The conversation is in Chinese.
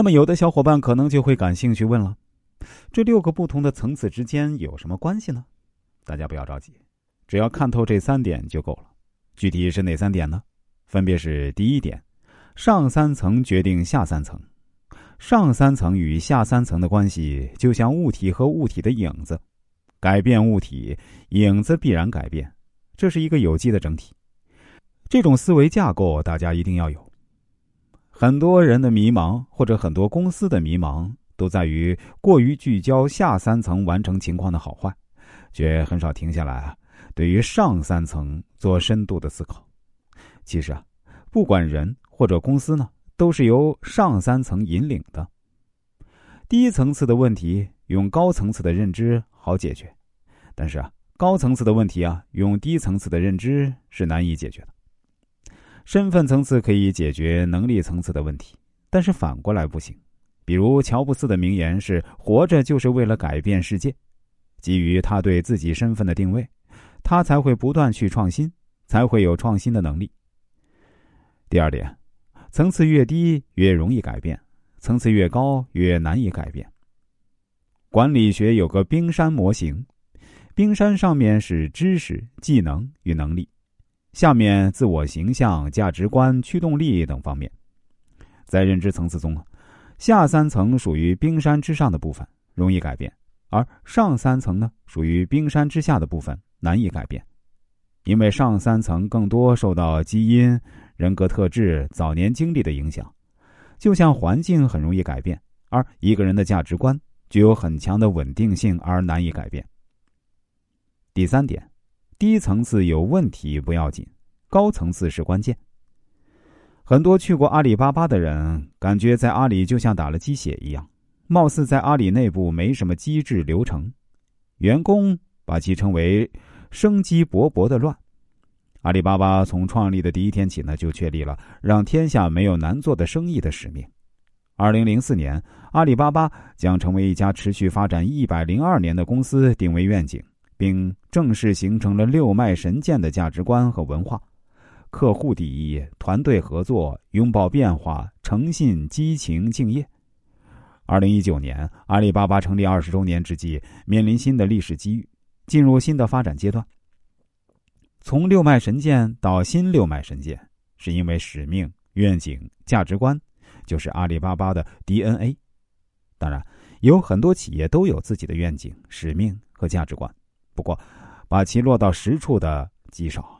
那么，有的小伙伴可能就会感兴趣问了：这六个不同的层次之间有什么关系呢？大家不要着急，只要看透这三点就够了。具体是哪三点呢？分别是：第一点，上三层决定下三层，上三层与下三层的关系就像物体和物体的影子，改变物体，影子必然改变，这是一个有机的整体。这种思维架构大家一定要有。很多人的迷茫，或者很多公司的迷茫，都在于过于聚焦下三层完成情况的好坏，却很少停下来啊，对于上三层做深度的思考。其实啊，不管人或者公司呢，都是由上三层引领的。低层次的问题用高层次的认知好解决，但是啊，高层次的问题啊，用低层次的认知是难以解决的。身份层次可以解决能力层次的问题，但是反过来不行。比如乔布斯的名言是“活着就是为了改变世界”，基于他对自己身份的定位，他才会不断去创新，才会有创新的能力。第二点，层次越低越容易改变，层次越高越难以改变。管理学有个冰山模型，冰山上面是知识、技能与能力。下面自我形象、价值观、驱动力等方面，在认知层次中，下三层属于冰山之上的部分，容易改变；而上三层呢，属于冰山之下的部分，难以改变。因为上三层更多受到基因、人格特质、早年经历的影响，就像环境很容易改变，而一个人的价值观具有很强的稳定性而难以改变。第三点。低层次有问题不要紧，高层次是关键。很多去过阿里巴巴的人感觉在阿里就像打了鸡血一样，貌似在阿里内部没什么机制流程，员工把其称为“生机勃勃的乱”。阿里巴巴从创立的第一天起呢，就确立了让天下没有难做的生意的使命。二零零四年，阿里巴巴将成为一家持续发展一百零二年的公司定为愿景。并正式形成了六脉神剑的价值观和文化：客户第一，团队合作，拥抱变化，诚信、激情、敬业。二零一九年，阿里巴巴成立二十周年之际，面临新的历史机遇，进入新的发展阶段。从六脉神剑到新六脉神剑，是因为使命、愿景、价值观就是阿里巴巴的 DNA。当然，有很多企业都有自己的愿景、使命和价值观。不过，把其落到实处的极少。